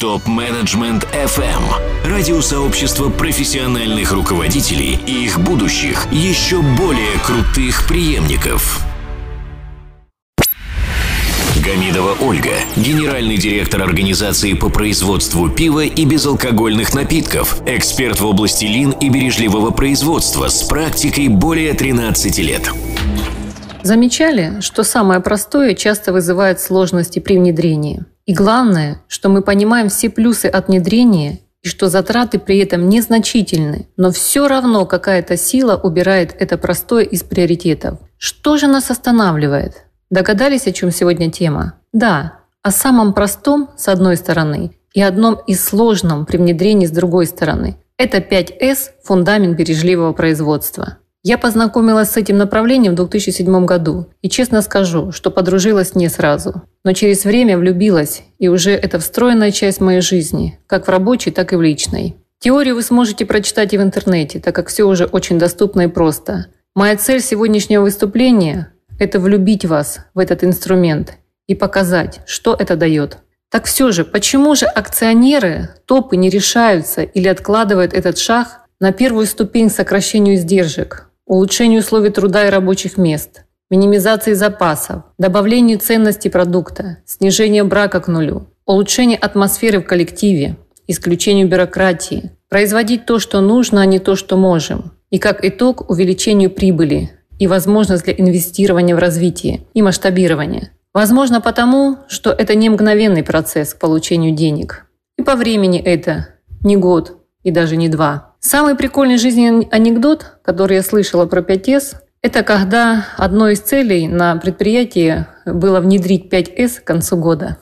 Топ-менеджмент FM. Радиосообщество профессиональных руководителей и их будущих, еще более крутых преемников. Гамидова Ольга, генеральный директор организации по производству пива и безалкогольных напитков, эксперт в области лин и бережливого производства с практикой более 13 лет. Замечали, что самое простое часто вызывает сложности при внедрении. И главное, что мы понимаем все плюсы от внедрения и что затраты при этом незначительны, но все равно какая-то сила убирает это простое из приоритетов. Что же нас останавливает? Догадались, о чем сегодня тема? Да, о самом простом с одной стороны и одном из сложном при внедрении с другой стороны. Это 5С – фундамент бережливого производства. Я познакомилась с этим направлением в 2007 году и честно скажу, что подружилась не сразу. Но через время влюбилась, и уже это встроенная часть моей жизни, как в рабочей, так и в личной. Теорию вы сможете прочитать и в интернете, так как все уже очень доступно и просто. Моя цель сегодняшнего выступления – это влюбить вас в этот инструмент и показать, что это дает. Так все же, почему же акционеры, топы не решаются или откладывают этот шаг на первую ступень сокращению издержек, улучшению условий труда и рабочих мест, минимизации запасов, добавлению ценности продукта, снижению брака к нулю, улучшение атмосферы в коллективе, исключению бюрократии, производить то, что нужно, а не то, что можем. И как итог увеличению прибыли и возможность для инвестирования в развитие и масштабирования. Возможно потому, что это не мгновенный процесс к получению денег. И по времени это не год и даже не два. Самый прикольный жизненный анекдот, который я слышала про 5С, это когда одной из целей на предприятии было внедрить 5С к концу года.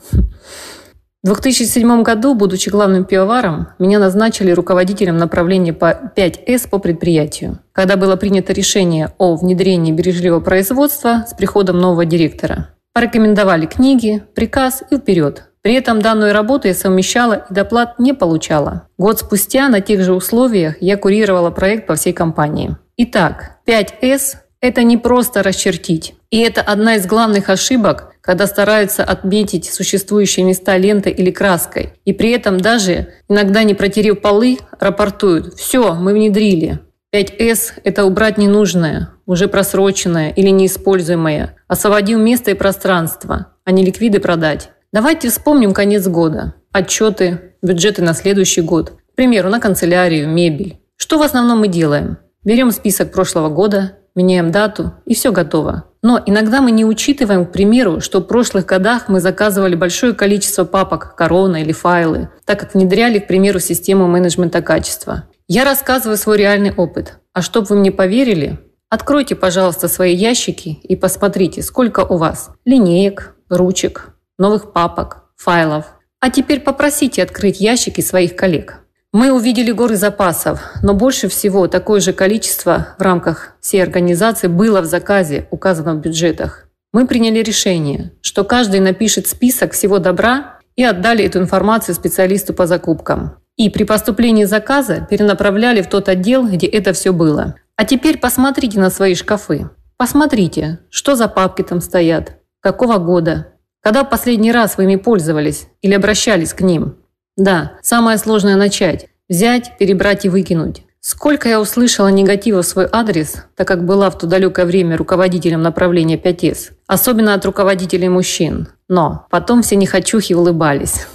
В 2007 году, будучи главным пивоваром, меня назначили руководителем направления по 5С по предприятию, когда было принято решение о внедрении бережливого производства с приходом нового директора. Порекомендовали книги, приказ и вперед. При этом данную работу я совмещала и доплат не получала. Год спустя на тех же условиях я курировала проект по всей компании. Итак, 5С – это не просто расчертить. И это одна из главных ошибок, когда стараются отметить существующие места лентой или краской. И при этом даже, иногда не протерев полы, рапортуют «Все, мы внедрили». 5С – это убрать ненужное, уже просроченное или неиспользуемое, освободил место и пространство, а не ликвиды продать. Давайте вспомним конец года. Отчеты, бюджеты на следующий год. К примеру, на канцелярию, мебель. Что в основном мы делаем? Берем список прошлого года, меняем дату, и все готово. Но иногда мы не учитываем, к примеру, что в прошлых годах мы заказывали большое количество папок, корона или файлы, так как внедряли, к примеру, систему менеджмента качества. Я рассказываю свой реальный опыт. А чтобы вы мне поверили, откройте, пожалуйста, свои ящики и посмотрите, сколько у вас линеек, ручек, новых папок, файлов. А теперь попросите открыть ящики своих коллег. Мы увидели горы запасов, но больше всего такое же количество в рамках всей организации было в заказе, указанном в бюджетах. Мы приняли решение, что каждый напишет список всего добра и отдали эту информацию специалисту по закупкам. И при поступлении заказа перенаправляли в тот отдел, где это все было. А теперь посмотрите на свои шкафы. Посмотрите, что за папки там стоят, какого года, когда последний раз вы ими пользовались или обращались к ним? Да, самое сложное начать. Взять, перебрать и выкинуть. Сколько я услышала негатива в свой адрес, так как была в то далекое время руководителем направления 5С, особенно от руководителей мужчин. Но потом все нехочухи улыбались.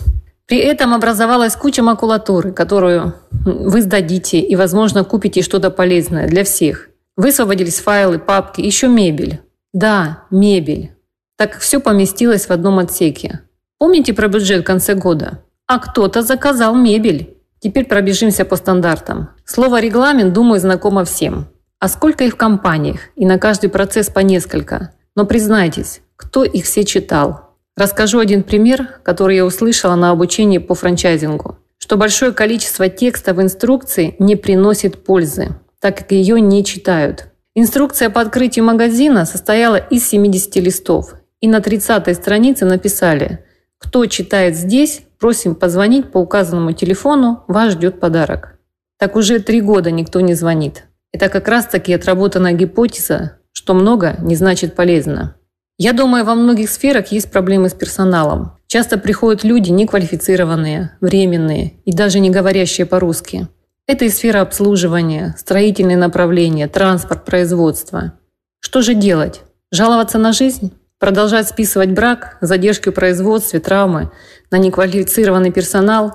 При этом образовалась куча макулатуры, которую вы сдадите и, возможно, купите что-то полезное для всех. Высвободились файлы, папки, еще мебель. Да, мебель так как все поместилось в одном отсеке. Помните про бюджет в конце года? А кто-то заказал мебель. Теперь пробежимся по стандартам. Слово «регламент», думаю, знакомо всем. А сколько их в компаниях? И на каждый процесс по несколько. Но признайтесь, кто их все читал? Расскажу один пример, который я услышала на обучении по франчайзингу. Что большое количество текста в инструкции не приносит пользы, так как ее не читают. Инструкция по открытию магазина состояла из 70 листов, и на 30 странице написали «Кто читает здесь, просим позвонить по указанному телефону, вас ждет подарок». Так уже три года никто не звонит. Это как раз таки отработанная гипотеза, что много не значит полезно. Я думаю, во многих сферах есть проблемы с персоналом. Часто приходят люди неквалифицированные, временные и даже не говорящие по-русски. Это и сфера обслуживания, строительные направления, транспорт, производство. Что же делать? Жаловаться на жизнь? Продолжать списывать брак, задержки в производстве, травмы на неквалифицированный персонал?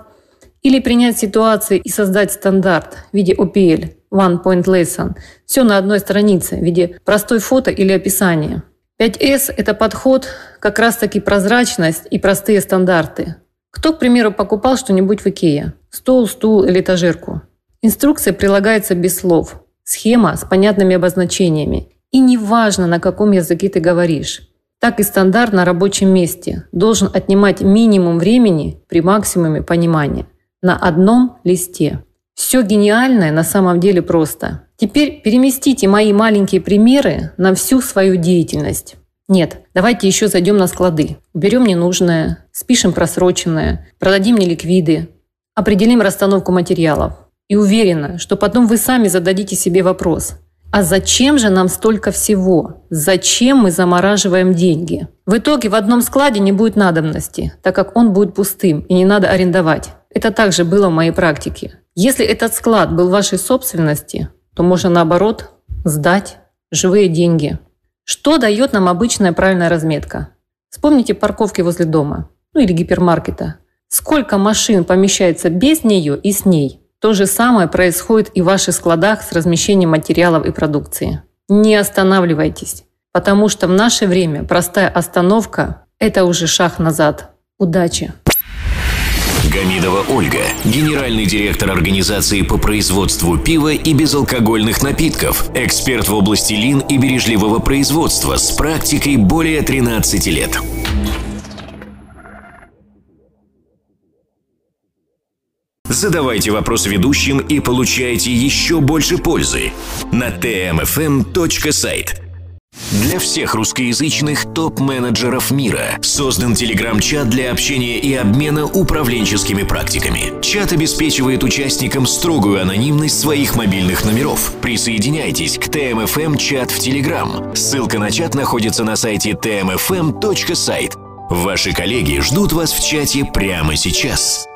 Или принять ситуацию и создать стандарт в виде OPL – One Point Lesson. Все на одной странице в виде простой фото или описания. 5S – это подход как раз-таки прозрачность и простые стандарты. Кто, к примеру, покупал что-нибудь в Икее? Стол, стул или этажерку? Инструкция прилагается без слов. Схема с понятными обозначениями. И неважно, на каком языке ты говоришь. Так и стандарт на рабочем месте должен отнимать минимум времени при максимуме понимания. На одном листе. Все гениальное на самом деле просто. Теперь переместите мои маленькие примеры на всю свою деятельность. Нет, давайте еще зайдем на склады. Уберем ненужное, спишем просроченное, продадим неликвиды, определим расстановку материалов. И уверена, что потом вы сами зададите себе вопрос, а зачем же нам столько всего? Зачем мы замораживаем деньги? В итоге в одном складе не будет надобности, так как он будет пустым и не надо арендовать. Это также было в моей практике. Если этот склад был вашей собственности, то можно наоборот сдать живые деньги. Что дает нам обычная правильная разметка? Вспомните парковки возле дома, ну или гипермаркета. Сколько машин помещается без нее и с ней? То же самое происходит и в ваших складах с размещением материалов и продукции. Не останавливайтесь, потому что в наше время простая остановка – это уже шаг назад. Удачи! Гамидова Ольга, генеральный директор организации по производству пива и безалкогольных напитков, эксперт в области лин и бережливого производства с практикой более 13 лет. Задавайте вопросы ведущим и получайте еще больше пользы на tmfm.site. Для всех русскоязычных топ-менеджеров мира создан телеграм-чат для общения и обмена управленческими практиками. Чат обеспечивает участникам строгую анонимность своих мобильных номеров. Присоединяйтесь к ТМФМ чат в Телеграм. Ссылка на чат находится на сайте tmfm.site. Ваши коллеги ждут вас в чате прямо сейчас.